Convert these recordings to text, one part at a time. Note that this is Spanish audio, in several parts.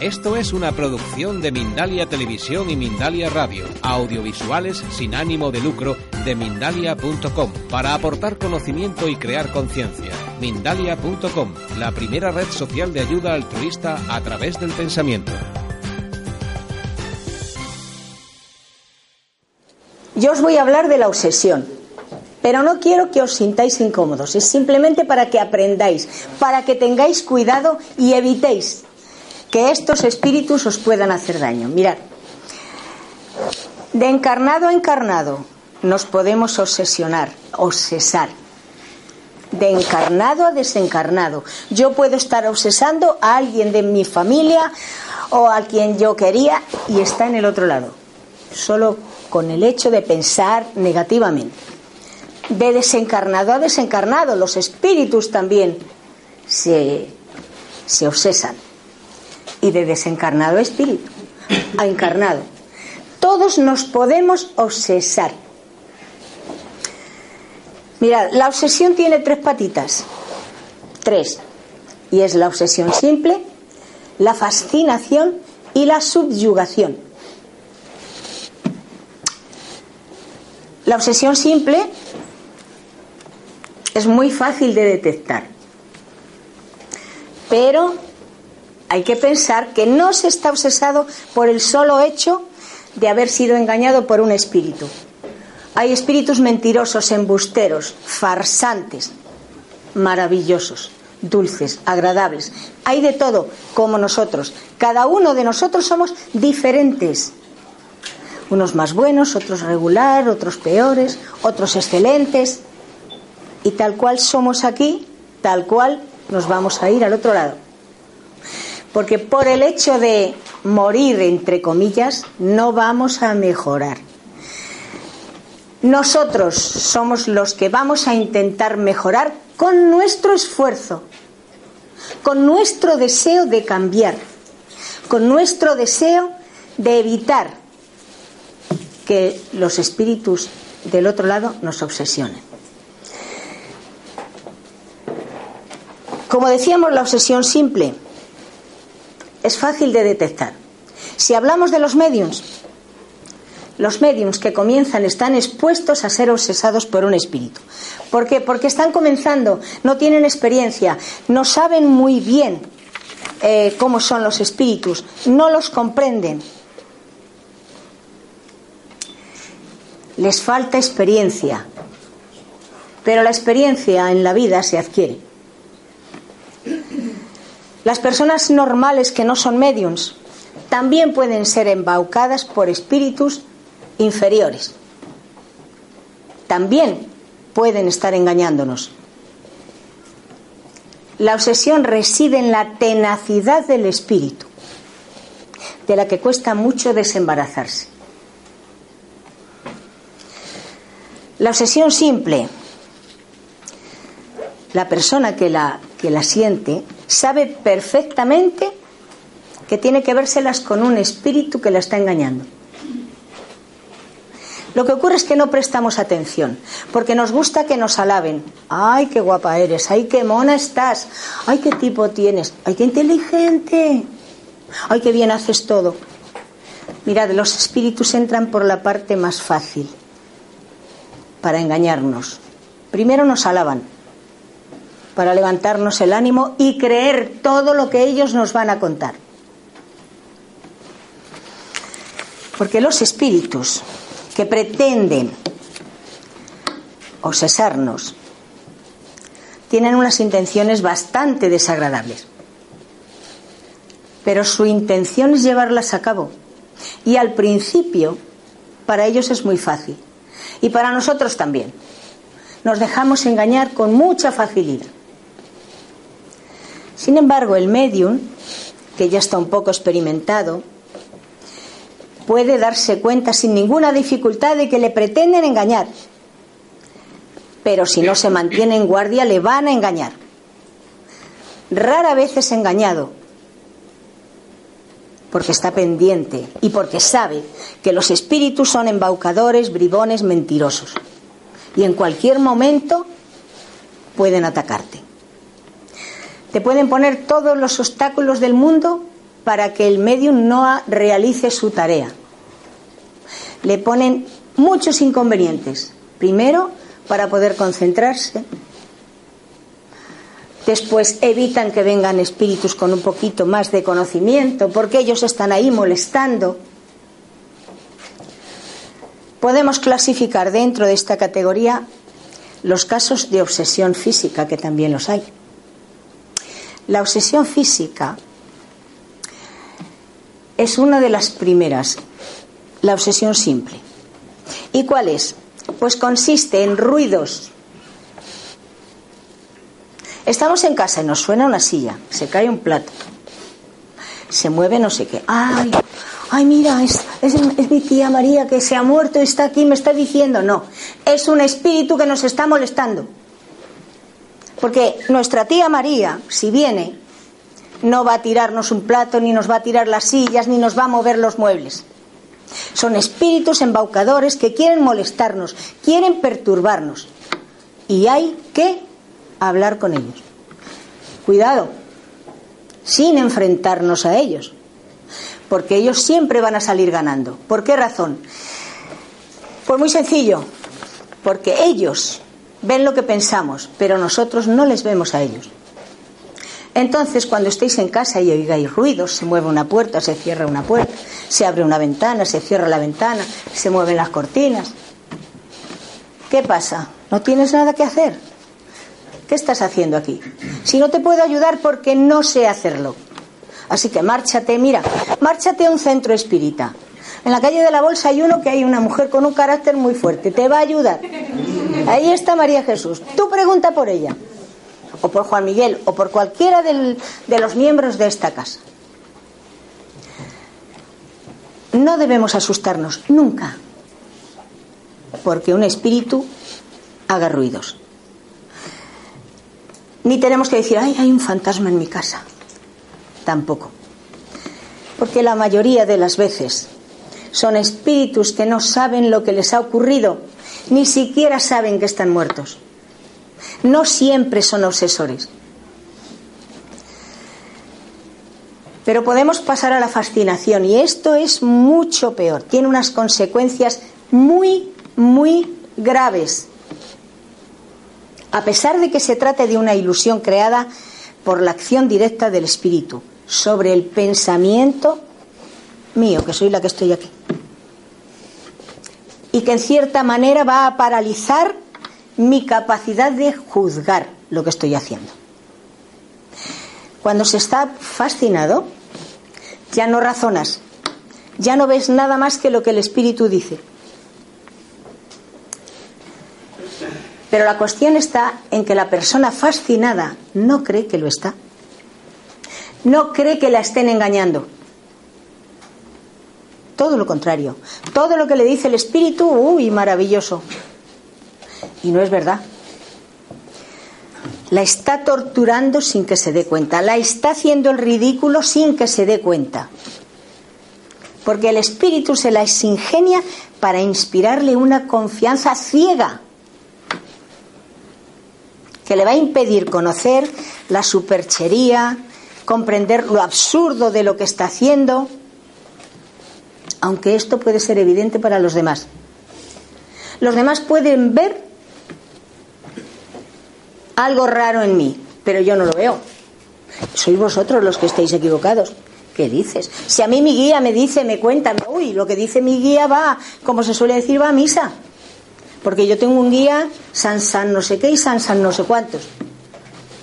Esto es una producción de Mindalia Televisión y Mindalia Radio, audiovisuales sin ánimo de lucro de mindalia.com, para aportar conocimiento y crear conciencia. Mindalia.com, la primera red social de ayuda altruista a través del pensamiento. Yo os voy a hablar de la obsesión, pero no quiero que os sintáis incómodos, es simplemente para que aprendáis, para que tengáis cuidado y evitéis que estos espíritus os puedan hacer daño. Mirad, de encarnado a encarnado nos podemos obsesionar, obsesar. De encarnado a desencarnado. Yo puedo estar obsesando a alguien de mi familia o a quien yo quería y está en el otro lado. Solo con el hecho de pensar negativamente. De desencarnado a desencarnado, los espíritus también se, se obsesan y de desencarnado espíritu a encarnado. Todos nos podemos obsesar. Mirad, la obsesión tiene tres patitas. Tres. Y es la obsesión simple, la fascinación y la subyugación. La obsesión simple es muy fácil de detectar. Pero hay que pensar que no se está obsesado por el solo hecho de haber sido engañado por un espíritu. Hay espíritus mentirosos, embusteros, farsantes, maravillosos, dulces, agradables. Hay de todo, como nosotros. Cada uno de nosotros somos diferentes. Unos más buenos, otros regular, otros peores, otros excelentes. Y tal cual somos aquí, tal cual nos vamos a ir al otro lado. Porque por el hecho de morir, entre comillas, no vamos a mejorar. Nosotros somos los que vamos a intentar mejorar con nuestro esfuerzo, con nuestro deseo de cambiar, con nuestro deseo de evitar que los espíritus del otro lado nos obsesionen. Como decíamos, la obsesión simple es fácil de detectar. Si hablamos de los mediums, los mediums que comienzan están expuestos a ser obsesados por un espíritu. ¿Por qué? Porque están comenzando, no tienen experiencia, no saben muy bien eh, cómo son los espíritus, no los comprenden. Les falta experiencia, pero la experiencia en la vida se adquiere. Las personas normales que no son mediums también pueden ser embaucadas por espíritus inferiores. También pueden estar engañándonos. La obsesión reside en la tenacidad del espíritu, de la que cuesta mucho desembarazarse. La obsesión simple, la persona que la, que la siente sabe perfectamente que tiene que vérselas con un espíritu que la está engañando. Lo que ocurre es que no prestamos atención, porque nos gusta que nos alaben. ¡Ay, qué guapa eres! ¡Ay, qué mona estás! ¡Ay, qué tipo tienes! ¡Ay, qué inteligente! ¡Ay, qué bien haces todo! Mirad, los espíritus entran por la parte más fácil para engañarnos. Primero nos alaban, para levantarnos el ánimo y creer todo lo que ellos nos van a contar. Porque los espíritus que pretenden obsesarnos tienen unas intenciones bastante desagradables. Pero su intención es llevarlas a cabo. Y al principio, para ellos es muy fácil. Y para nosotros también. Nos dejamos engañar con mucha facilidad. Sin embargo, el medium que ya está un poco experimentado, puede darse cuenta sin ninguna dificultad de que le pretenden engañar. Pero si no se mantiene en guardia, le van a engañar. Rara vez es engañado, porque está pendiente y porque sabe que los espíritus son embaucadores, bribones, mentirosos. Y en cualquier momento pueden atacarte. Te pueden poner todos los obstáculos del mundo para que el medium no realice su tarea. Le ponen muchos inconvenientes. Primero, para poder concentrarse. Después evitan que vengan espíritus con un poquito más de conocimiento, porque ellos están ahí molestando. Podemos clasificar dentro de esta categoría los casos de obsesión física, que también los hay. La obsesión física es una de las primeras, la obsesión simple. ¿Y cuál es? Pues consiste en ruidos. Estamos en casa y nos suena una silla, se cae un plato, se mueve no sé qué. ¡Ay! ay, mira, es, es, mi tía María que se ha muerto, está aquí, me está diciendo. No, es un espíritu que nos está molestando. Porque nuestra tía María, si viene, no va a tirarnos un plato, ni nos va a tirar las sillas, ni nos va a mover los muebles. Son espíritus embaucadores que quieren molestarnos, quieren perturbarnos. Y hay que hablar con ellos. Cuidado, sin enfrentarnos a ellos porque ellos siempre van a salir ganando. ¿Por qué razón? Pues muy sencillo, porque ellos ven lo que pensamos, pero nosotros no les vemos a ellos. Entonces, cuando estéis en casa y oigáis ruidos, se mueve una puerta, se cierra una puerta, se abre una ventana, se cierra la ventana, se mueven las cortinas. ¿Qué pasa? ¿No tienes nada que hacer? ¿Qué estás haciendo aquí? Si no te puedo ayudar porque no sé hacerlo. Así que márchate, mira, márchate a un centro espírita. En la calle de la Bolsa hay uno que hay una mujer con un carácter muy fuerte, te va a ayudar. Ahí está María Jesús. Tú pregunta por ella, o por Juan Miguel, o por cualquiera de los miembros de esta casa. No debemos asustarnos nunca, porque un espíritu haga ruidos. Ni tenemos que decir, ay, hay un fantasma en mi casa tampoco. Porque la mayoría de las veces son espíritus que no saben lo que les ha ocurrido, ni siquiera saben que están muertos. No siempre son obsesores. Pero podemos pasar a la fascinación y esto es mucho peor. Tiene unas consecuencias muy, muy graves. A pesar de que se trate de una ilusión creada por la acción directa del espíritu sobre el pensamiento mío, que soy la que estoy aquí. Y que en cierta manera va a paralizar mi capacidad de juzgar lo que estoy haciendo. Cuando se está fascinado, ya no razonas, ya no ves nada más que lo que el espíritu dice. Pero la cuestión está en que la persona fascinada no cree que lo está no cree que la estén engañando. Todo lo contrario. Todo lo que le dice el espíritu, uy, maravilloso. Y no es verdad. La está torturando sin que se dé cuenta. La está haciendo el ridículo sin que se dé cuenta. Porque el espíritu se la ingenia para inspirarle una confianza ciega que le va a impedir conocer la superchería, comprender lo absurdo de lo que está haciendo, aunque esto puede ser evidente para los demás. Los demás pueden ver algo raro en mí, pero yo no lo veo. Sois vosotros los que estáis equivocados. ¿Qué dices? Si a mí mi guía me dice, me cuenta, uy, lo que dice mi guía va, como se suele decir, va a misa. Porque yo tengo un guía, San San no sé qué y San San no sé cuántos.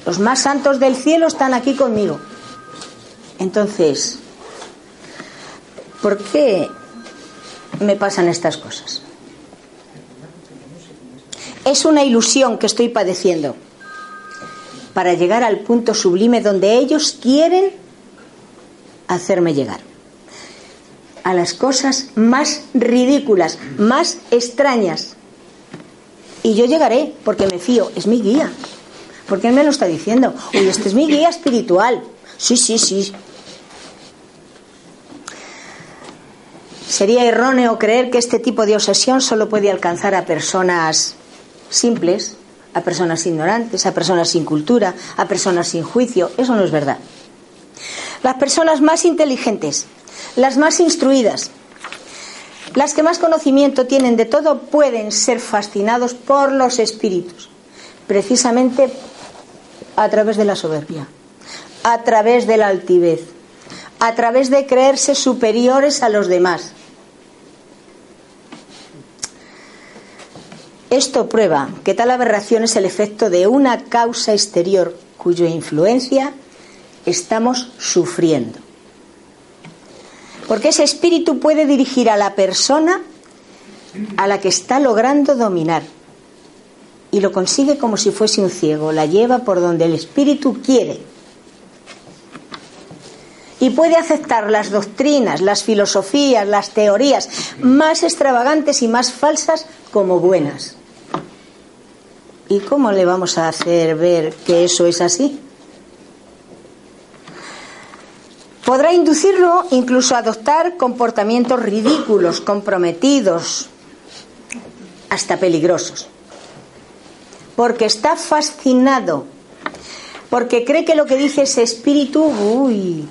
Los más santos del cielo están aquí conmigo. Entonces, ¿por qué me pasan estas cosas? Es una ilusión que estoy padeciendo para llegar al punto sublime donde ellos quieren hacerme llegar a las cosas más ridículas, más extrañas. Y yo llegaré porque me fío, es mi guía. Porque él me lo está diciendo. Uy, este es mi guía espiritual. Sí, sí, sí. Sería erróneo creer que este tipo de obsesión solo puede alcanzar a personas simples, a personas ignorantes, a personas sin cultura, a personas sin juicio. Eso no es verdad. Las personas más inteligentes, las más instruidas, las que más conocimiento tienen de todo, pueden ser fascinados por los espíritus, precisamente a través de la soberbia, a través de la altivez, a través de creerse superiores a los demás. Esto prueba que tal aberración es el efecto de una causa exterior cuya influencia estamos sufriendo. Porque ese espíritu puede dirigir a la persona a la que está logrando dominar. Y lo consigue como si fuese un ciego, la lleva por donde el espíritu quiere. Y puede aceptar las doctrinas, las filosofías, las teorías más extravagantes y más falsas como buenas. ¿Y cómo le vamos a hacer ver que eso es así? Podrá inducirlo incluso a adoptar comportamientos ridículos, comprometidos, hasta peligrosos. Porque está fascinado, porque cree que lo que dice ese espíritu, uy,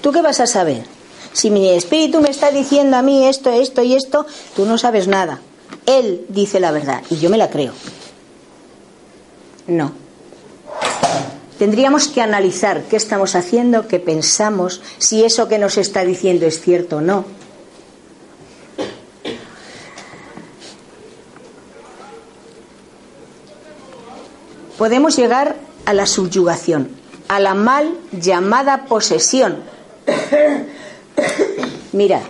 ¿tú qué vas a saber? Si mi espíritu me está diciendo a mí esto, esto y esto, tú no sabes nada. Él dice la verdad y yo me la creo. No. Tendríamos que analizar qué estamos haciendo, qué pensamos, si eso que nos está diciendo es cierto o no. Podemos llegar a la subyugación, a la mal llamada posesión. Mira,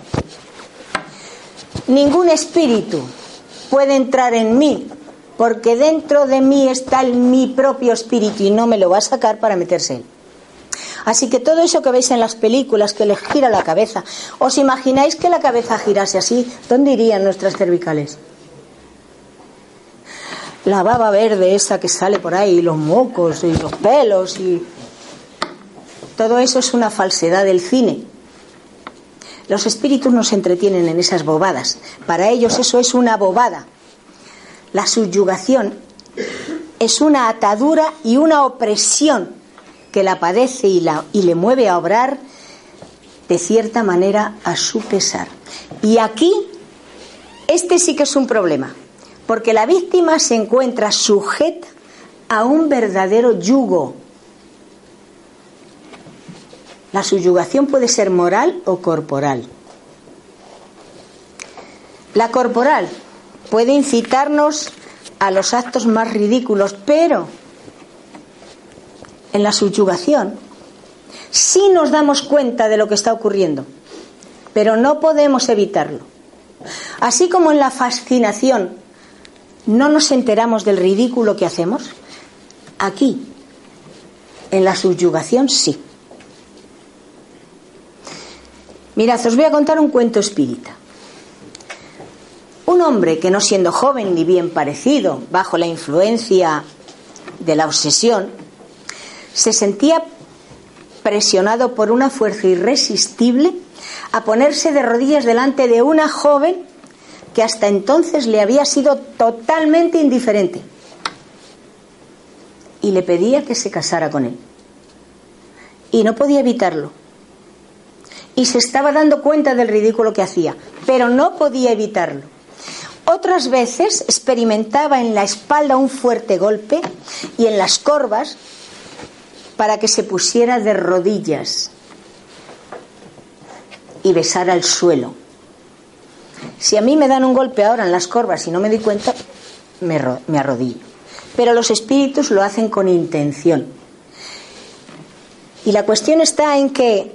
ningún espíritu puede entrar en mí porque dentro de mí está mi propio espíritu y no me lo va a sacar para meterse él. Así que todo eso que veis en las películas que les gira la cabeza, ¿os imagináis que la cabeza girase así? ¿Dónde irían nuestras cervicales? La baba verde esa que sale por ahí, los mocos y los pelos y todo eso es una falsedad del cine. Los espíritus nos entretienen en esas bobadas. Para ellos eso es una bobada. La subyugación es una atadura y una opresión que la padece y, la, y le mueve a obrar de cierta manera a su pesar. Y aquí, este sí que es un problema, porque la víctima se encuentra sujeta a un verdadero yugo. La subyugación puede ser moral o corporal. La corporal puede incitarnos a los actos más ridículos, pero en la subyugación sí nos damos cuenta de lo que está ocurriendo, pero no podemos evitarlo. Así como en la fascinación no nos enteramos del ridículo que hacemos, aquí, en la subyugación sí. Mirad, os voy a contar un cuento espírita. Un hombre que no siendo joven ni bien parecido, bajo la influencia de la obsesión, se sentía presionado por una fuerza irresistible a ponerse de rodillas delante de una joven que hasta entonces le había sido totalmente indiferente y le pedía que se casara con él. Y no podía evitarlo. Y se estaba dando cuenta del ridículo que hacía, pero no podía evitarlo. Otras veces experimentaba en la espalda un fuerte golpe y en las corvas para que se pusiera de rodillas y besara el suelo. Si a mí me dan un golpe ahora en las corvas y no me doy cuenta, me, arrodillo. Pero los espíritus lo hacen con intención. Y la cuestión está en que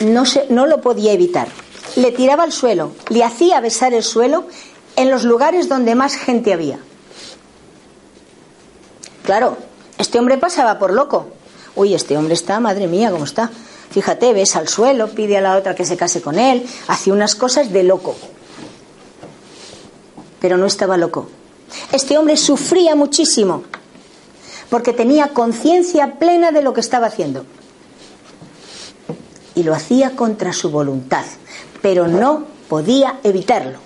no lo podía evitar le tiraba al suelo, le hacía besar el suelo en los lugares donde más gente había. Claro, este hombre pasaba por loco. Uy, este hombre está, madre mía, ¿cómo está? Fíjate, ves al suelo, pide a la otra que se case con él, hace unas cosas de loco. Pero no estaba loco. Este hombre sufría muchísimo porque tenía conciencia plena de lo que estaba haciendo. Y lo hacía contra su voluntad, pero no podía evitarlo.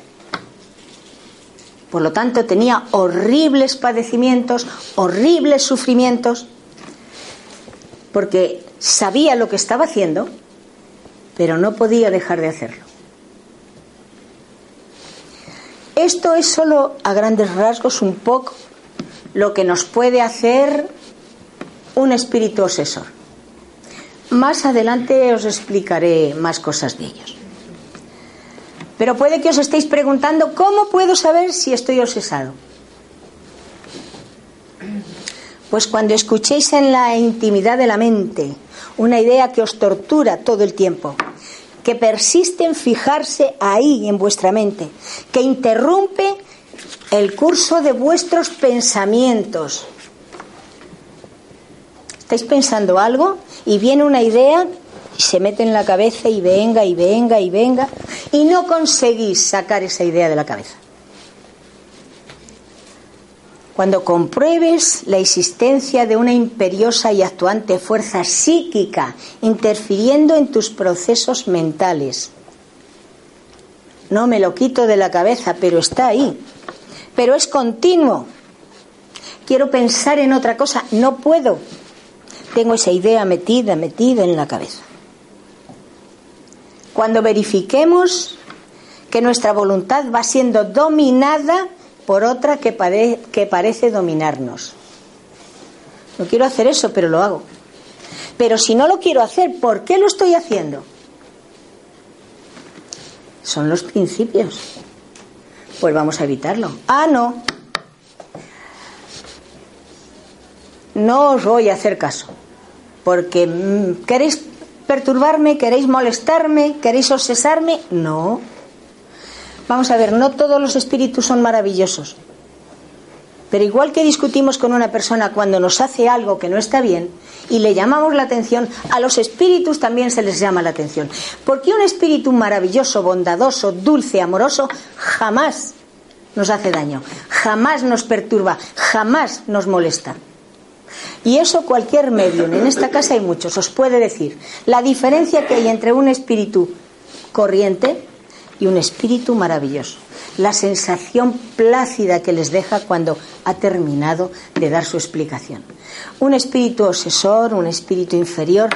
Por lo tanto, tenía horribles padecimientos, horribles sufrimientos, porque sabía lo que estaba haciendo, pero no podía dejar de hacerlo. Esto es solo a grandes rasgos un poco lo que nos puede hacer un espíritu obsesor. Más adelante os explicaré más cosas de ellos. Pero puede que os estéis preguntando, ¿cómo puedo saber si estoy obsesado? Pues cuando escuchéis en la intimidad de la mente una idea que os tortura todo el tiempo, que persiste en fijarse ahí en vuestra mente, que interrumpe el curso de vuestros pensamientos. ¿Estáis pensando algo y viene una idea y se mete en la cabeza y venga y venga y venga y no conseguís sacar esa idea de la cabeza? Cuando compruebes la existencia de una imperiosa y actuante fuerza psíquica interfiriendo en tus procesos mentales. No me lo quito de la cabeza, pero está ahí pero es continuo. Quiero pensar en otra cosa, no puedo. Tengo esa idea metida, metida en la cabeza. Cuando verifiquemos que nuestra voluntad va siendo dominada por otra que, parece dominarnos. No quiero hacer eso, pero lo hago. Pero si no lo quiero hacer, ¿por qué lo estoy haciendo? Son los principios pues vamos a evitarlo. Ah, no. No os voy a hacer caso, porque mm, queréis perturbarme, queréis molestarme, queréis obsesarme. No. Vamos a ver, no todos los espíritus son maravillosos. Pero igual que discutimos con una persona cuando nos hace algo que no está bien y le llamamos la atención, a los espíritus también se les llama la atención. Porque un espíritu maravilloso, bondadoso, dulce, amoroso, jamás nos hace daño, jamás nos perturba, jamás nos molesta. Y eso cualquier medio, en esta casa hay muchos, os puede decir la diferencia que hay entre un espíritu corriente y un espíritu maravilloso la sensación plácida que les deja cuando ha terminado de dar su explicación. Un espíritu obsesor, un espíritu inferior,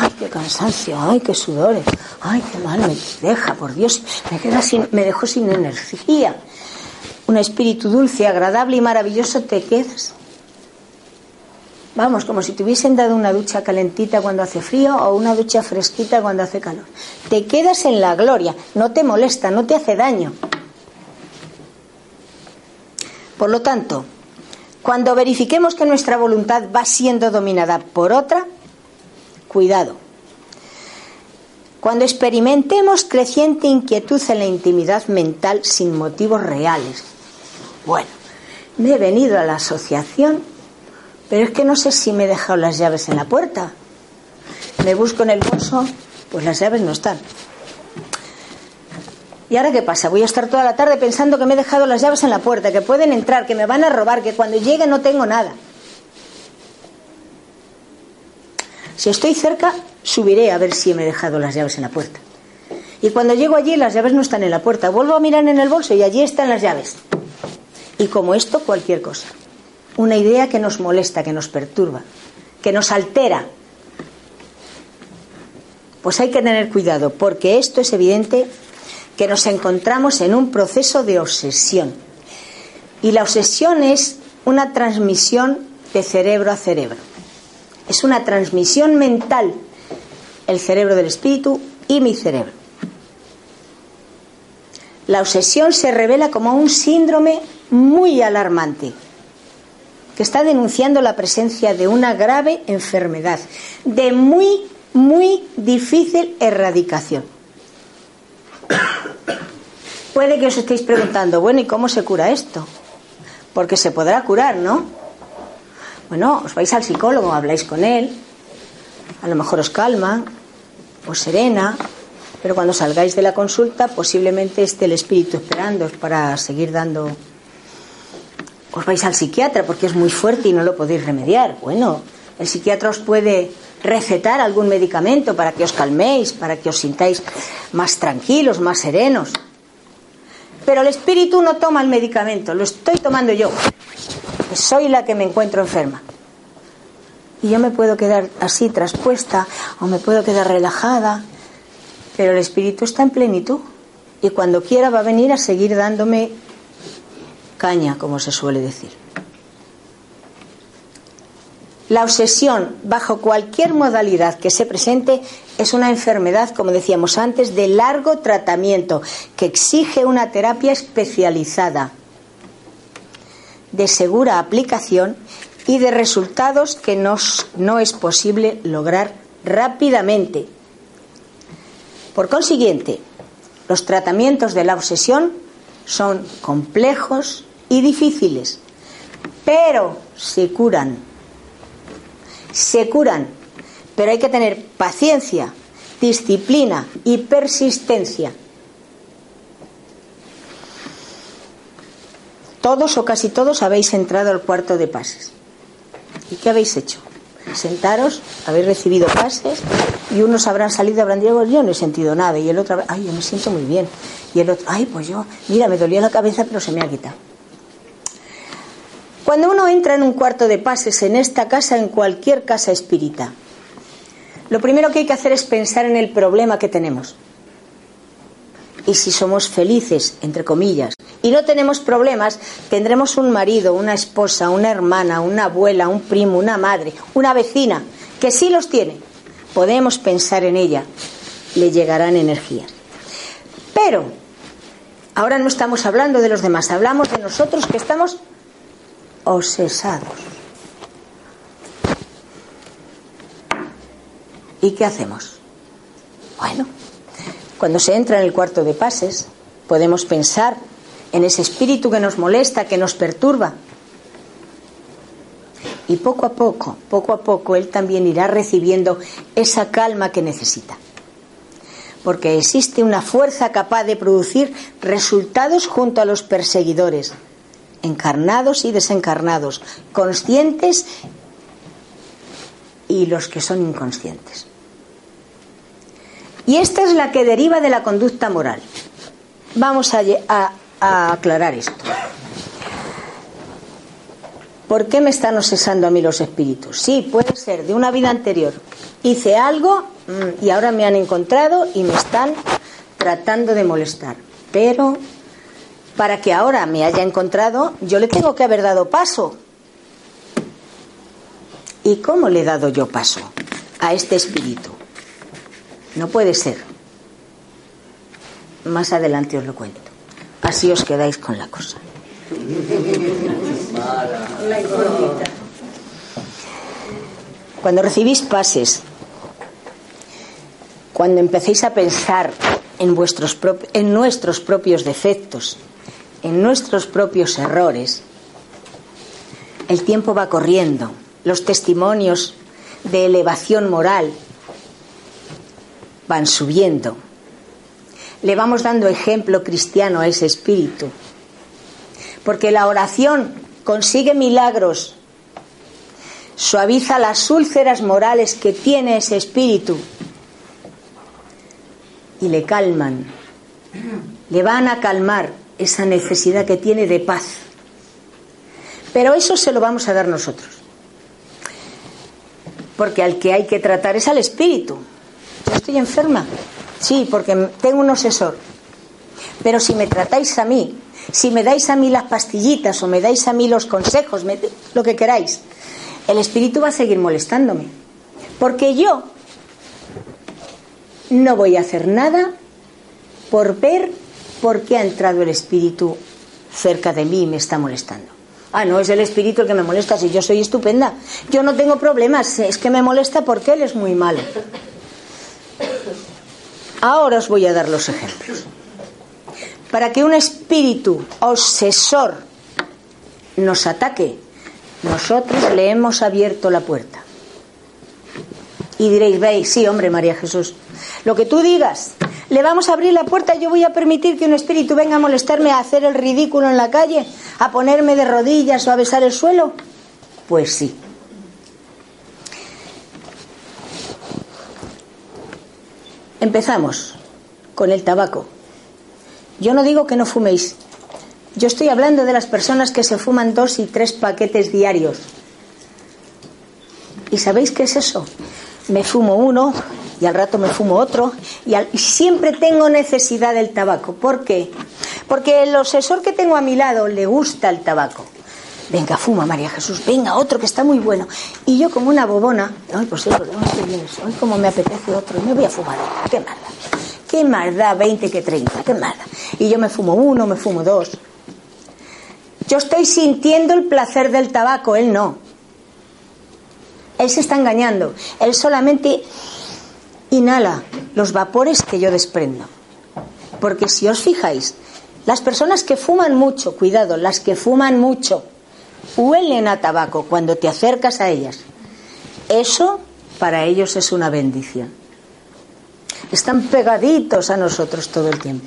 ay, qué cansancio, ay, qué sudores, ay, qué mal me deja, por Dios, me, queda sin, me dejó sin energía. Un espíritu dulce, agradable y maravilloso te quedas. Vamos, como si te hubiesen dado una ducha calentita cuando hace frío o una ducha fresquita cuando hace calor. Te quedas en la gloria, no te molesta, no te hace daño. Por lo tanto, cuando verifiquemos que nuestra voluntad va siendo dominada por otra, cuidado. Cuando experimentemos creciente inquietud en la intimidad mental sin motivos reales. Bueno, me he venido a la asociación, pero es que no sé si me he dejado las llaves en la puerta. Me busco en el bolso, pues las llaves no están. ¿Y ahora qué pasa? Voy a estar toda la tarde pensando que me he dejado las llaves en la puerta, que pueden entrar, que me van a robar, que cuando llegue no tengo nada. Si estoy cerca, subiré a ver si me he dejado las llaves en la puerta. Y cuando llego allí, las llaves no están en la puerta. Vuelvo a mirar en el bolso y allí están las llaves. Y como esto, cualquier cosa. Una idea que nos molesta, que nos perturba, que nos altera. Pues hay que tener cuidado, porque esto es evidente que nos encontramos en un proceso de obsesión. Y la obsesión es una transmisión de cerebro a cerebro. Es una transmisión mental, el cerebro del espíritu y mi cerebro. La obsesión se revela como un síndrome muy alarmante, que está denunciando la presencia de una grave enfermedad, de muy, muy difícil erradicación. Puede que os estéis preguntando, bueno, ¿y cómo se cura esto? Porque se podrá curar, ¿no? Bueno, os vais al psicólogo, habláis con él, a lo mejor os calma, o serena, pero cuando salgáis de la consulta posiblemente esté el espíritu esperando para seguir dando... Os vais al psiquiatra porque es muy fuerte y no lo podéis remediar. Bueno, el psiquiatra os puede recetar algún medicamento para que os calméis, para que os sintáis más tranquilos, más serenos. Pero el espíritu no toma el medicamento, lo estoy tomando yo. Soy la que me encuentro enferma. Y yo me puedo quedar así traspuesta o me puedo quedar relajada, pero el espíritu está en plenitud y cuando quiera va a venir a seguir dándome caña, como se suele decir. La obsesión, bajo cualquier modalidad que se presente, es una enfermedad, como decíamos antes, de largo tratamiento, que exige una terapia especializada, de segura aplicación y de resultados que no es posible lograr rápidamente. Por consiguiente, los tratamientos de la obsesión son complejos y difíciles, pero se curan se curan, pero hay que tener paciencia, disciplina y persistencia. Todos o casi todos habéis entrado al cuarto de pases. ¿Y qué habéis hecho? Sentaros, habéis recibido pases y unos habrán salido, habrán dicho, yo no he sentido nada y el otro, ay, yo me siento muy bien. Y el otro, ay, pues yo, mira, me dolía la cabeza pero se me ha quitado. Cuando uno entra en un cuarto de pases en esta casa, en cualquier casa espírita, lo primero que hay que hacer es pensar en el problema que tenemos. Y si somos felices, entre comillas, y no tenemos problemas, tendremos un marido, una esposa, una hermana, una abuela, un primo, una madre, una vecina, que sí los tiene. Podemos pensar en ella, le llegarán energías. Pero ahora no estamos hablando de los demás, hablamos de nosotros que estamos obsesados. ¿Y qué hacemos? Bueno, cuando se entra en el cuarto de pases, podemos pensar en ese espíritu que nos molesta, que nos perturba. Y poco a poco, poco a poco, él también irá recibiendo esa calma que necesita. Porque existe una fuerza capaz de producir resultados junto a los perseguidores, encarnados y desencarnados, conscientes y los que son inconscientes. Y esta es la que deriva de la conducta moral. Vamos a, aclarar esto. ¿Por qué me están obsesando a mí los espíritus? Sí, puede ser de una vida anterior. Hice algo mm, y ahora me han encontrado y me están tratando de molestar. Pero para que ahora me haya encontrado, yo le tengo que haber dado paso. ¿Y cómo le he dado yo paso a este espíritu? No puede ser. Más adelante os lo cuento. Así os quedáis con la cosa. Cuando recibís pases, cuando empecéis a pensar en, en nuestros propios defectos, en nuestros propios errores, el tiempo va corriendo, los testimonios de elevación moral van subiendo. Le vamos dando ejemplo cristiano a ese espíritu, porque la oración consigue milagros, suaviza las úlceras morales que tiene ese espíritu y le calman, le van a calmar esa necesidad que tiene de paz. Pero eso se lo vamos a dar nosotros. Porque al que hay que tratar es al espíritu. Yo estoy enferma. Sí, porque tengo un obsesor. Pero si me tratáis a mí, si me dais a mí las pastillitas o me dais a mí los consejos, lo que queráis, el espíritu va a seguir molestándome. Porque yo no voy a hacer nada por ver ¿por qué ha entrado el espíritu cerca de mí y me está molestando? Ah, no es el espíritu el que me molesta, si yo soy estupenda. Yo no tengo problemas, es que me molesta porque él es muy malo. Ahora os voy a dar los ejemplos. Para que un espíritu obsesor nos ataque, nosotros le hemos abierto la puerta. Y diréis, veis, sí, hombre, María Jesús, lo que tú digas, le vamos a abrir la puerta, yo voy a permitir que un espíritu venga a molestarme, a hacer el ridículo en la calle, a ponerme de rodillas o a besar el suelo. Pues sí. Empezamos con el tabaco. Yo no digo que no fuméis. Yo estoy hablando de las personas que se fuman dos y tres paquetes diarios. ¿Y sabéis qué es eso? Me fumo uno y al rato me fumo otro y, siempre tengo necesidad del tabaco. ¿Por qué? Porque el obsesor que tengo a mi lado le gusta el tabaco. Venga, fuma, María Jesús, venga, otro que está muy bueno. Y yo como una bobona, ay, pues eso, hoy como me apetece otro, me voy a fumar qué mala. Qué maldad, 20 que 30, qué mala. Y yo me fumo uno, me fumo dos. Yo estoy sintiendo el placer del tabaco, él no. Él se está engañando. Él solamente inhala los vapores que yo desprendo. Porque si os fijáis, las personas que fuman mucho, cuidado, las que fuman mucho, huelen a tabaco cuando te acercas a ellas. Eso para ellos es una bendición. Están pegaditos a nosotros todo el tiempo.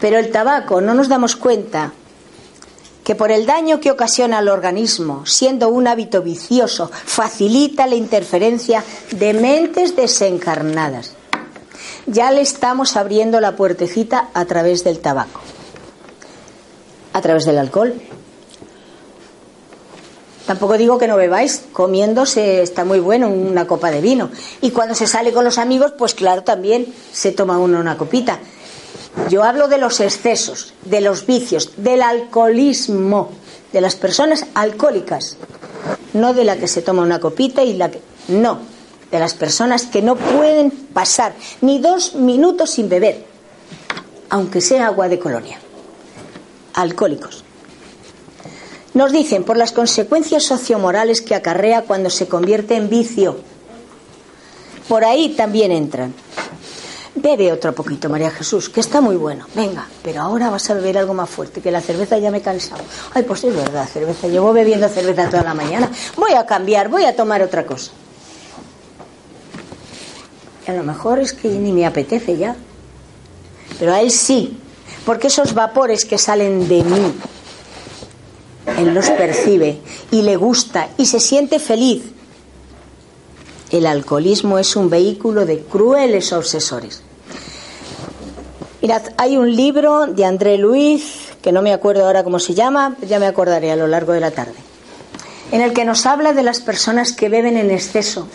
Pero el tabaco no nos damos cuenta que por el daño que ocasiona al organismo, siendo un hábito vicioso, facilita la interferencia de mentes desencarnadas. Ya le estamos abriendo la puertecita a través del tabaco, a través del alcohol. Tampoco digo que no bebáis, comiéndose está muy bueno una copa de vino. Y cuando se sale con los amigos, pues claro, también se toma uno una copita. Yo hablo de los excesos, de los vicios, del alcoholismo, de las personas alcohólicas, no de la que se toma una copita y la que... No, de las personas que no pueden pasar ni dos minutos sin beber, aunque sea agua de colonia. Alcohólicos. Nos dicen por las consecuencias sociomorales que acarrea cuando se convierte en vicio. Por ahí también entran Bebe otro poquito, María Jesús, que está muy bueno. Venga, pero ahora vas a beber algo más fuerte, que la cerveza ya me he cansado. Ay, pues es verdad, cerveza. Llevo bebiendo cerveza toda la mañana. Voy a cambiar, voy a tomar otra cosa. Y a lo mejor es que ni me apetece ya. Pero a él sí, porque esos vapores que salen de mí, él los percibe y le gusta y se siente feliz el alcoholismo es un vehículo de crueles obsesores. Mirad, hay un libro de André Luis, que no me acuerdo ahora cómo se llama, ya me acordaré a lo largo de la tarde, en el que nos habla de las personas que beben en exceso.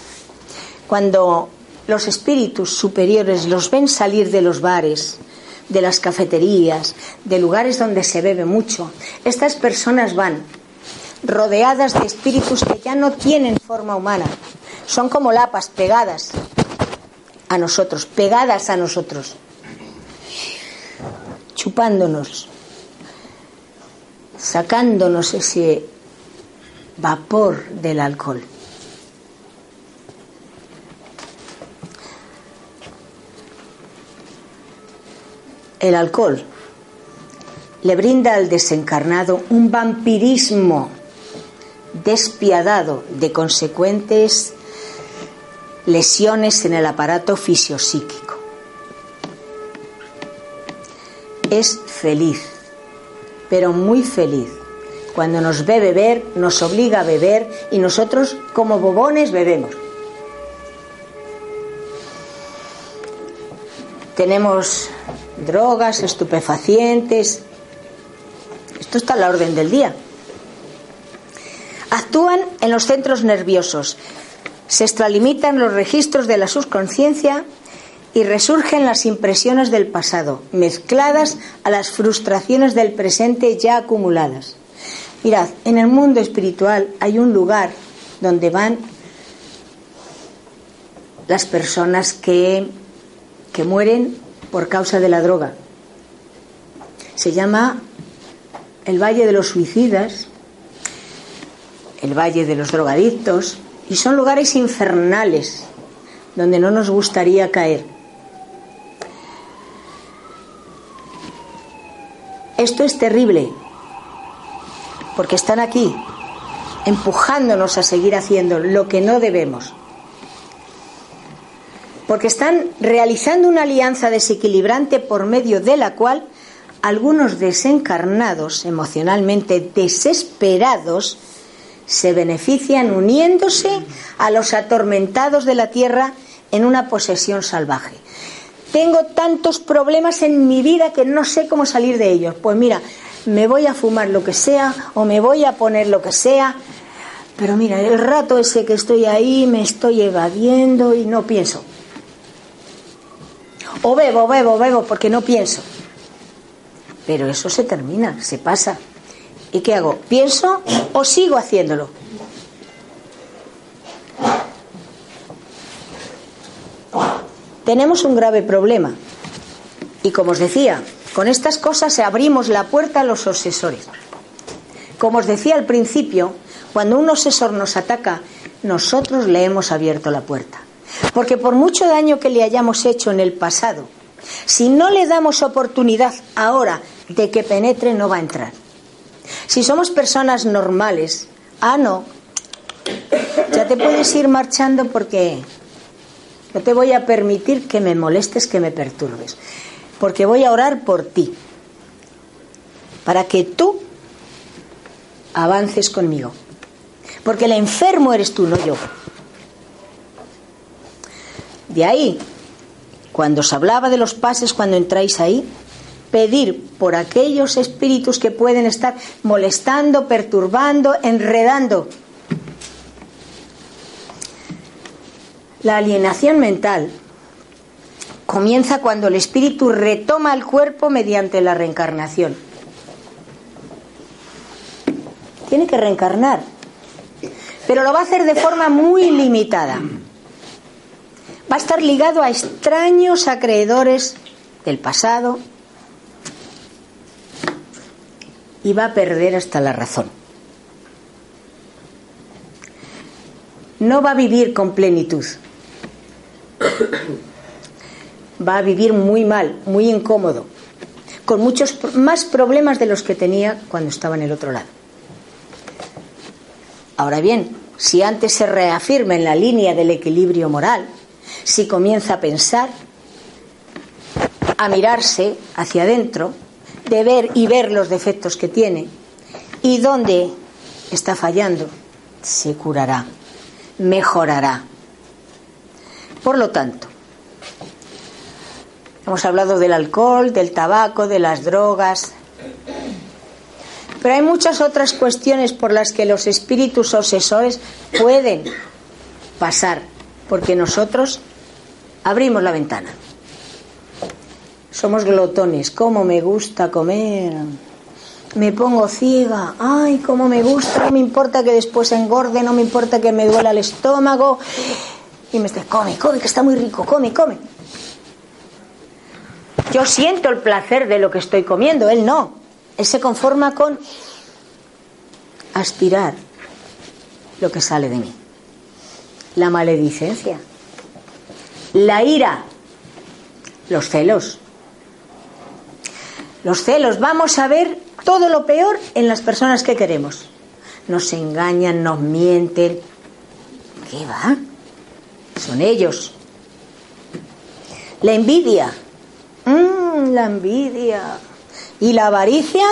Cuando los espíritus superiores los ven salir de los bares, de las cafeterías, de lugares donde se bebe mucho, estas personas van rodeadas de espíritus que ya no tienen forma humana, son como lapas pegadas a nosotros, pegadas a nosotros, chupándonos, sacándonos ese vapor del alcohol. El alcohol le brinda al desencarnado un vampirismo despiadado de consecuentes lesiones en el aparato fisiopsíquico. Es feliz, pero muy feliz. Cuando nos ve beber, nos obliga a beber y nosotros como bobones bebemos. Tenemos drogas, estupefacientes. Esto está a la orden del día. Actúan en los centros nerviosos, se extralimitan los registros de la subconsciencia y resurgen las impresiones del pasado, mezcladas a las frustraciones del presente ya acumuladas. Mirad, en el mundo espiritual hay un lugar donde van las personas que, que mueren por causa de la droga. Se llama el Valle de los Suicidas, el Valle de los Drogadictos, y son lugares infernales donde no nos gustaría caer. Esto es terrible, porque están aquí, empujándonos a seguir haciendo lo que no debemos. porque están realizando una alianza desequilibrante por medio de la cual algunos desencarnados, emocionalmente desesperados, se benefician uniéndose a los atormentados de la tierra en una posesión salvaje. Tengo tantos problemas en mi vida que no sé cómo salir de ellos. Pues mira, me voy a fumar lo que sea o me voy a poner lo que sea, pero mira, el rato ese que estoy ahí me estoy evadiendo y no pienso. O bebo, bebo, bebo porque no pienso. Pero eso se termina, se pasa. ¿Y qué hago? ¿Pienso o sigo haciéndolo? Tenemos un grave problema. Y como os decía, con estas cosas abrimos la puerta a los obsesores. Como os decía al principio, cuando un obsesor nos ataca, nosotros le hemos abierto la puerta. Porque por mucho daño que le hayamos hecho en el pasado, si no le damos oportunidad ahora de que penetre, no va a entrar. Si somos personas normales, ah, no, ya te puedes ir marchando porque no te voy a permitir que me molestes, que me perturbes, porque voy a orar por ti, para que tú avances conmigo, porque el enfermo eres tú, no yo. De ahí, cuando os hablaba de los pases, cuando entráis ahí, pedir por aquellos espíritus que pueden estar molestando, perturbando, enredando. La alienación mental comienza cuando el espíritu retoma el cuerpo mediante la reencarnación. Tiene que reencarnar, pero lo va a hacer de forma muy limitada. Va a estar ligado a extraños acreedores del pasado, y va a perder hasta la razón. No va a vivir con plenitud. Va a vivir muy mal, muy incómodo, con muchos más problemas de los que tenía cuando estaba en el otro lado. Ahora bien, si antes se reafirma en la línea del equilibrio moral, si comienza a pensar, a mirarse hacia adentro, de ver y ver los defectos que tiene y dónde está fallando, se curará, mejorará. Por lo tanto, hemos hablado del alcohol, del tabaco, de las drogas, pero hay muchas otras cuestiones por las que los espíritus obsesores pueden pasar, porque nosotros abrimos la ventana. Somos glotones. ¿Cómo me gusta comer? Me pongo ciega. Ay, cómo me gusta. No me importa que después engorde, no me importa que me duela el estómago. Y me esté, come, come, que está muy rico, come, come. Yo siento el placer de lo que estoy comiendo, él no. Él se conforma con aspirar lo que sale de mí. La maledicencia, la ira, los celos, los celos, vamos a ver todo lo peor en las personas que queremos. Nos engañan, nos mienten. ¿Qué va? Son ellos. La envidia. Mm, la envidia. ¿Y la avaricia?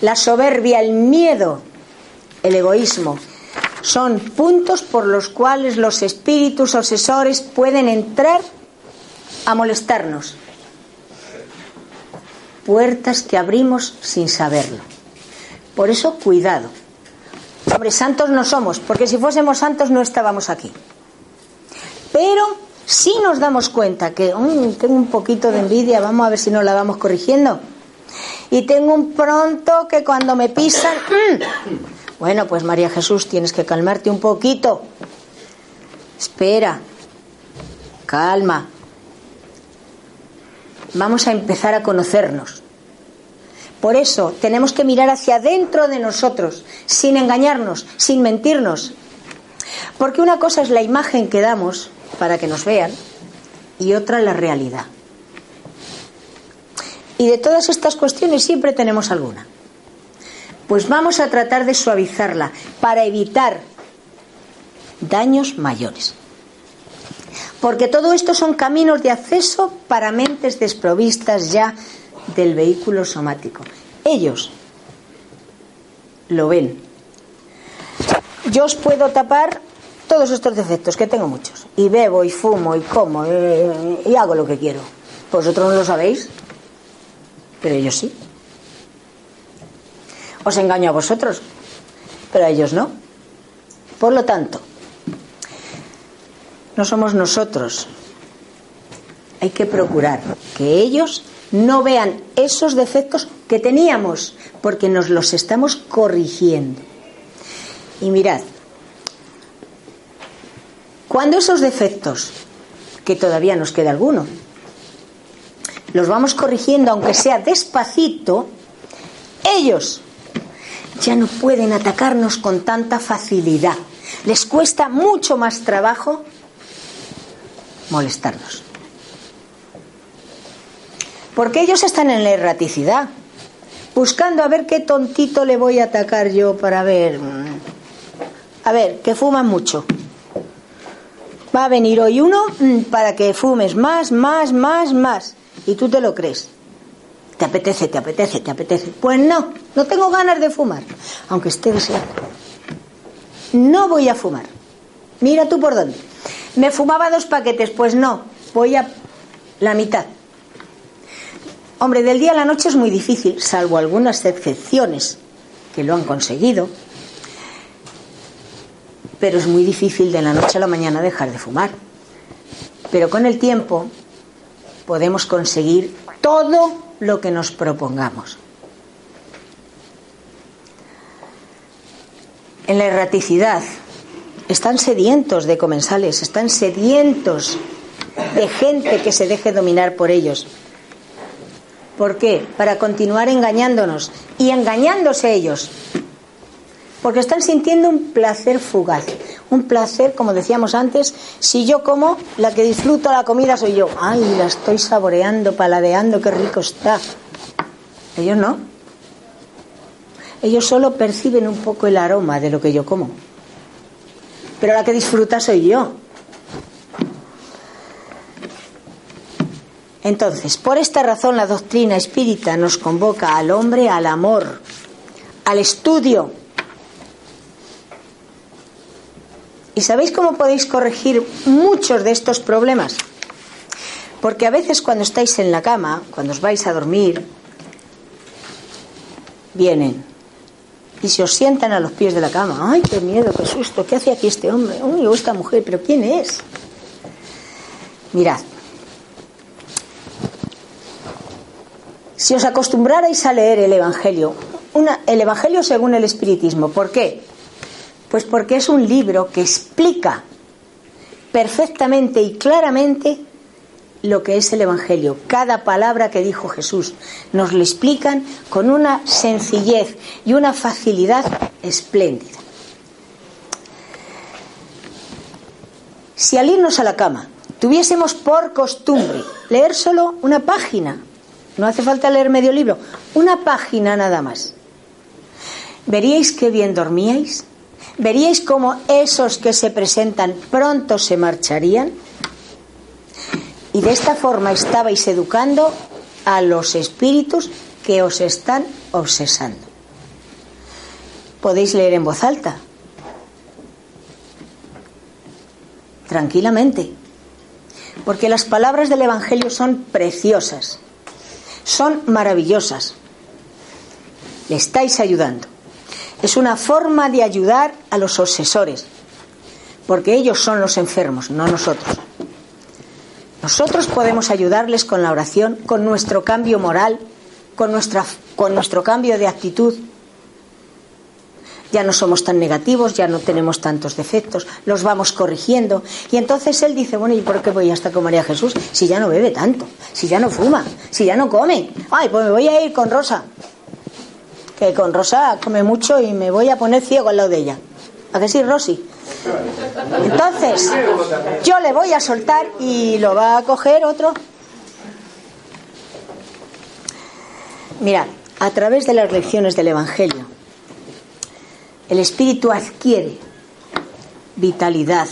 La soberbia, el miedo, el egoísmo. Son puntos por los cuales los espíritus obsesores pueden entrar a molestarnos puertas que abrimos sin saberlo. Por eso, cuidado. Hombre, santos no somos, porque si fuésemos santos no estábamos aquí. Pero si nos damos cuenta que tengo un poquito de envidia, vamos a ver si nos la vamos corrigiendo. Y tengo un pronto que cuando me pisan, bueno, pues María Jesús, tienes que calmarte un poquito. Espera, calma, vamos a empezar a conocernos. Por eso tenemos que mirar hacia adentro de nosotros, sin engañarnos, sin mentirnos. Porque una cosa es la imagen que damos para que nos vean y otra la realidad. Y de todas estas cuestiones siempre tenemos alguna. Pues vamos a tratar de suavizarla para evitar daños mayores. Porque todo esto son caminos de acceso para mentes desprovistas ya del vehículo somático. Ellos lo ven. Yo os puedo tapar todos estos defectos, que tengo muchos. Y bebo, y fumo, y como, y, y hago lo que quiero. Vosotros no lo sabéis, pero ellos sí. Os engaño a vosotros, pero a ellos no. Por lo tanto, no somos nosotros. Hay que procurar que ellos no vean esos defectos que teníamos, porque nos los estamos corrigiendo. Y mirad, cuando esos defectos, que todavía nos queda alguno, los vamos corrigiendo, aunque sea despacito, ellos ya no pueden atacarnos con tanta facilidad. Les cuesta mucho más trabajo molestarnos. Porque ellos están en la erraticidad, buscando a ver qué tontito le voy a atacar yo para ver. Mm, a ver, que fuman mucho. Va a venir hoy uno mm, para que fumes más, más, más, más. Y tú te lo crees. Te apetece, te apetece, te apetece. Pues no, no tengo ganas de fumar, aunque esté deseando. No voy a fumar. Mira tú por dónde. Me fumaba dos paquetes, pues no, voy a la mitad. Hombre, del día a la noche es muy difícil, salvo algunas excepciones que lo han conseguido, pero es muy difícil de la noche a la mañana dejar de fumar. Pero con el tiempo podemos conseguir todo lo que nos propongamos. En la erraticidad están sedientos de comensales, están sedientos de gente que se deje dominar por ellos. ¿Por qué? Para continuar engañándonos y engañándose ellos. Porque están sintiendo un placer fugaz. Un placer, como decíamos antes, si yo como, la que disfruto la comida soy yo. Ay, la estoy saboreando, paladeando, qué rico está. Ellos no. Ellos solo perciben un poco el aroma de lo que yo como. Pero la que disfruta soy yo. Entonces, por esta razón la doctrina espírita nos convoca al hombre al amor, al estudio. ¿Y sabéis cómo podéis corregir muchos de estos problemas? Porque a veces cuando estáis en la cama, cuando os vais a dormir, vienen y se os sientan a los pies de la cama. ¡Ay, qué miedo, qué susto! ¿Qué hace aquí este hombre? ¡Uy, o esta mujer! ¿Pero quién es? Mirad, Si os acostumbrarais a leer el Evangelio, el Evangelio según el Espiritismo, ¿por qué? Pues porque es un libro que explica perfectamente y claramente lo que es el Evangelio. Cada palabra que dijo Jesús nos lo explican con una sencillez y una facilidad espléndida. Si al irnos a la cama tuviésemos por costumbre leer solo una página no hace falta leer medio libro, una página nada más. ¿Veríais qué bien dormíais? ¿Veríais cómo esos que se presentan pronto se marcharían? Y de esta forma estabais educando a los espíritus que os están obsesando. Podéis leer en voz alta, tranquilamente, porque las palabras del Evangelio son preciosas son maravillosas. Le estáis ayudando. Es una forma de ayudar a los obsesores, porque ellos son los enfermos, no nosotros. Nosotros podemos ayudarles con la oración, con nuestro cambio moral, con, nuestra, con nuestro cambio de actitud, ya no somos tan negativos, ya no tenemos tantos defectos, los vamos corrigiendo. Y entonces él dice, bueno, ¿y por qué voy hasta con María Jesús si ya no bebe tanto, si ya no fuma, si ya no come? Ay, pues me voy a ir con Rosa, que con Rosa come mucho y me voy a poner ciego al lado de ella. ¿A que sí, Rosy? Entonces, yo le voy a soltar y lo va a coger otro. Mirad, a través de las lecciones del Evangelio, el espíritu adquiere vitalidad,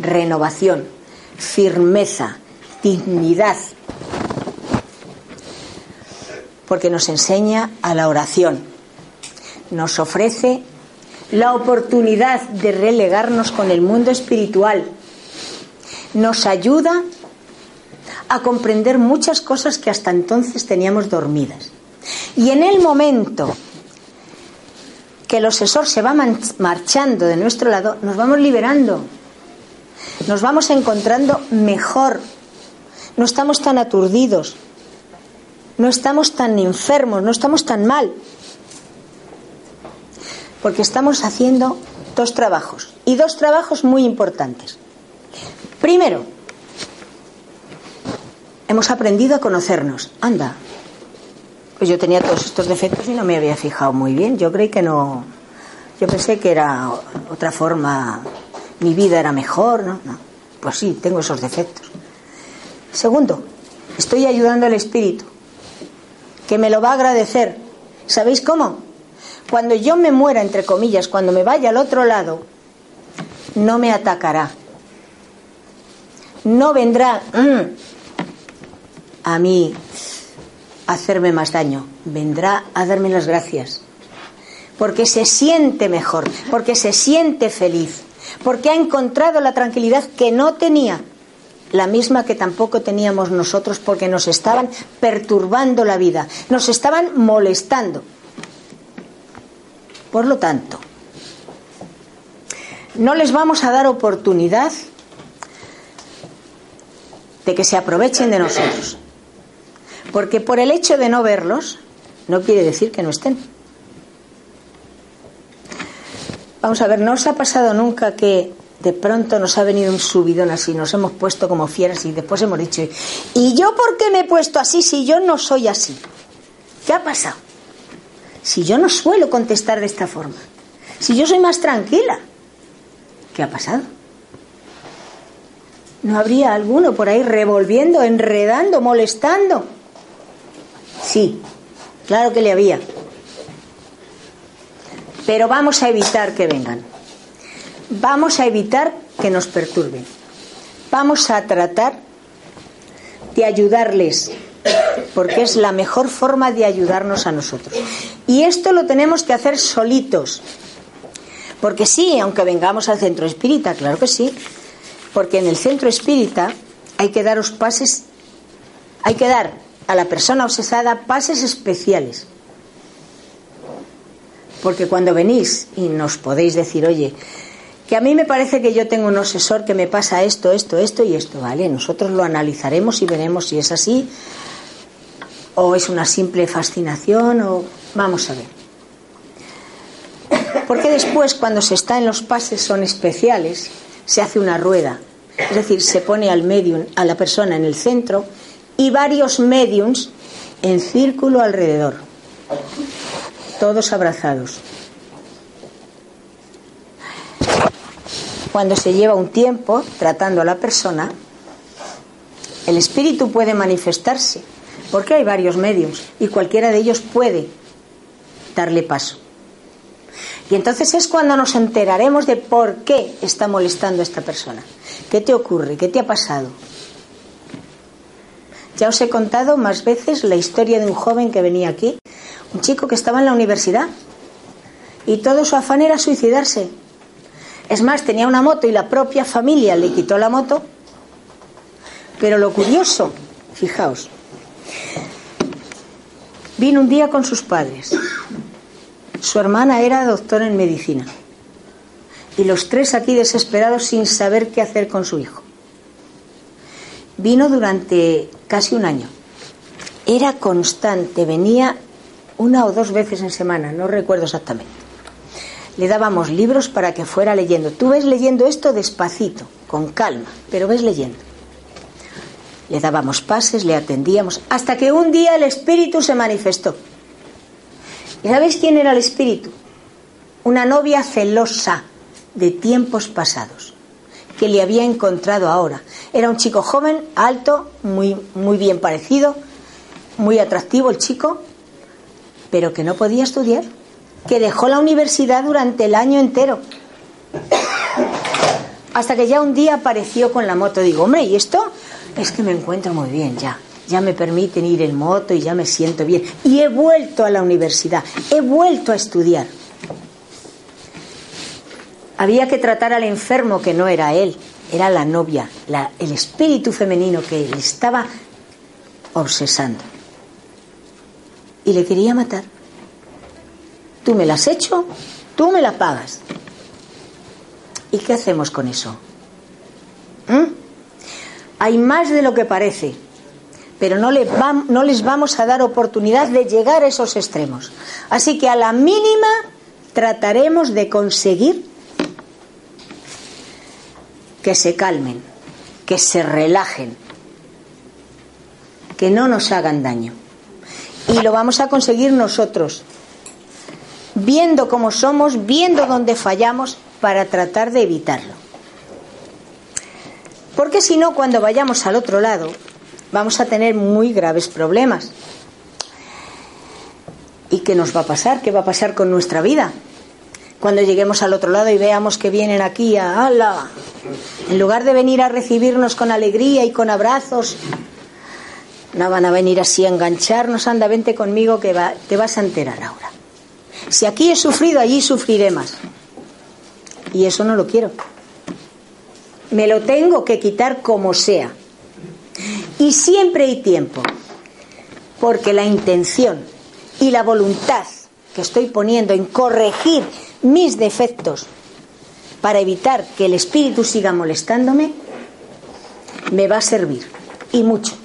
renovación. firmeza, dignidad, porque nos enseña a la oración, nos ofrece la oportunidad de relegarnos con el mundo espiritual, nos ayuda a comprender muchas cosas que hasta entonces teníamos dormidas. Y en el momento que el obsesor se va marchando de nuestro lado, nos vamos liberando, nos vamos encontrando mejor, no estamos tan aturdidos, no estamos tan enfermos, no estamos tan mal, porque estamos haciendo dos trabajos, y dos trabajos muy importantes. Primero, hemos aprendido a conocernos. Anda, pues yo tenía todos estos defectos y no me había fijado muy bien. Yo creí que no. Yo pensé que era otra forma, mi vida era mejor, ¿no? no. Pues sí, tengo esos defectos. Segundo, estoy ayudando al espíritu, que me lo va a agradecer. ¿Sabéis cómo? Cuando yo me muera, entre comillas, cuando me vaya al otro lado, no me atacará. No vendrá mm, a mí hacerme más daño, vendrá a darme las gracias. Porque se siente mejor, porque se siente feliz, porque ha encontrado la tranquilidad que no tenía, la misma que tampoco teníamos nosotros porque nos estaban perturbando la vida, nos estaban molestando. Por lo tanto, no les vamos a dar oportunidad de que se aprovechen de nosotros. Porque por el hecho de no verlos, no quiere decir que no estén. Vamos a ver, ¿no os ha pasado nunca que de pronto nos ha venido un subidón así, nos hemos puesto como fieras y después hemos dicho, ¿y yo por qué me he puesto así si yo no soy así? ¿Qué ha pasado? Si yo no suelo contestar de esta forma, si yo soy más tranquila, ¿qué ha pasado? ¿No habría alguno por ahí revolviendo, enredando, molestando? Sí, claro que le había. Pero vamos a evitar que vengan. Vamos a evitar que nos perturben. Vamos a tratar de ayudarles, porque es la mejor forma de ayudarnos a nosotros. Y esto lo tenemos que hacer solitos. Porque sí, aunque vengamos al centro espírita, claro que sí, porque en el centro espírita hay que daros pases, hay que dar a la persona obsesada pases especiales. Porque cuando venís y nos podéis decir, oye, que a mí me parece que yo tengo un obsesor que me pasa esto, esto, esto y esto, ¿vale? Nosotros lo analizaremos y veremos si es así o es una simple fascinación o vamos a ver. Porque después cuando se está en los pases son especiales, se hace una rueda, es decir, se pone al medium, a la persona en el centro y varios mediums en círculo alrededor, todos abrazados. Cuando se lleva un tiempo tratando a la persona, el espíritu puede manifestarse, porque hay varios medios y cualquiera de ellos puede darle paso. Y entonces es cuando nos enteraremos de por qué está molestando a esta persona. ¿Qué te ocurre? ¿Qué te ha pasado? Ya os he contado más veces la historia de un joven que venía aquí, un chico que estaba en la universidad y todo su afán era suicidarse. Es más, tenía una moto y la propia familia le quitó la moto. Pero lo curioso, fijaos, vino un día con sus padres. Su hermana era doctora en medicina. Y los tres aquí desesperados sin saber qué hacer con su hijo. Vino durante casi un año. Era constante, venía una o dos veces en semana, no recuerdo exactamente. Le dábamos libros para que fuera leyendo. Tú ves leyendo esto despacito, con calma, pero ves leyendo. Le dábamos pases, le atendíamos, hasta que un día el espíritu se manifestó. ¿Y sabéis quién era el espíritu? Una novia celosa de tiempos pasados que le había encontrado ahora. Era un chico joven, alto, muy, muy bien parecido, muy atractivo el chico, pero que no podía estudiar, que dejó la universidad durante el año entero. Hasta que ya un día apareció con la moto. Digo, hombre, ¿y esto? Es que me encuentro muy bien ya. Ya me permiten ir en moto y ya me siento bien. Y he vuelto a la universidad, he vuelto a estudiar. Había que tratar al enfermo que no era él, era la novia, el espíritu femenino que le estaba obsesando. Y le quería matar. Tú me la has hecho, tú me la pagas. ¿Y qué hacemos con eso? ¿Mm? Hay más de lo que parece, pero no, les vamos a dar oportunidad de llegar a esos extremos. Así que a la mínima trataremos de conseguir que se calmen, que se relajen, que no nos hagan daño. Y lo vamos a conseguir nosotros, viendo cómo somos, viendo dónde fallamos para tratar de evitarlo. Porque si no, cuando vayamos al otro lado, vamos a tener muy graves problemas. ¿Y qué nos va a pasar? ¿Qué va a pasar con nuestra vida? Cuando lleguemos al otro lado y veamos que vienen aquí a ala, en lugar de venir a recibirnos con alegría y con abrazos, no van a venir así a engancharnos, anda, vente conmigo que te vas a enterar ahora. Si aquí he sufrido, allí sufriré más. Y eso no lo quiero. Me lo tengo que quitar como sea. Y siempre hay tiempo. Porque la intención y la voluntad que estoy poniendo en corregir mis defectos para evitar que el espíritu siga molestándome, me va a servir. Y mucho.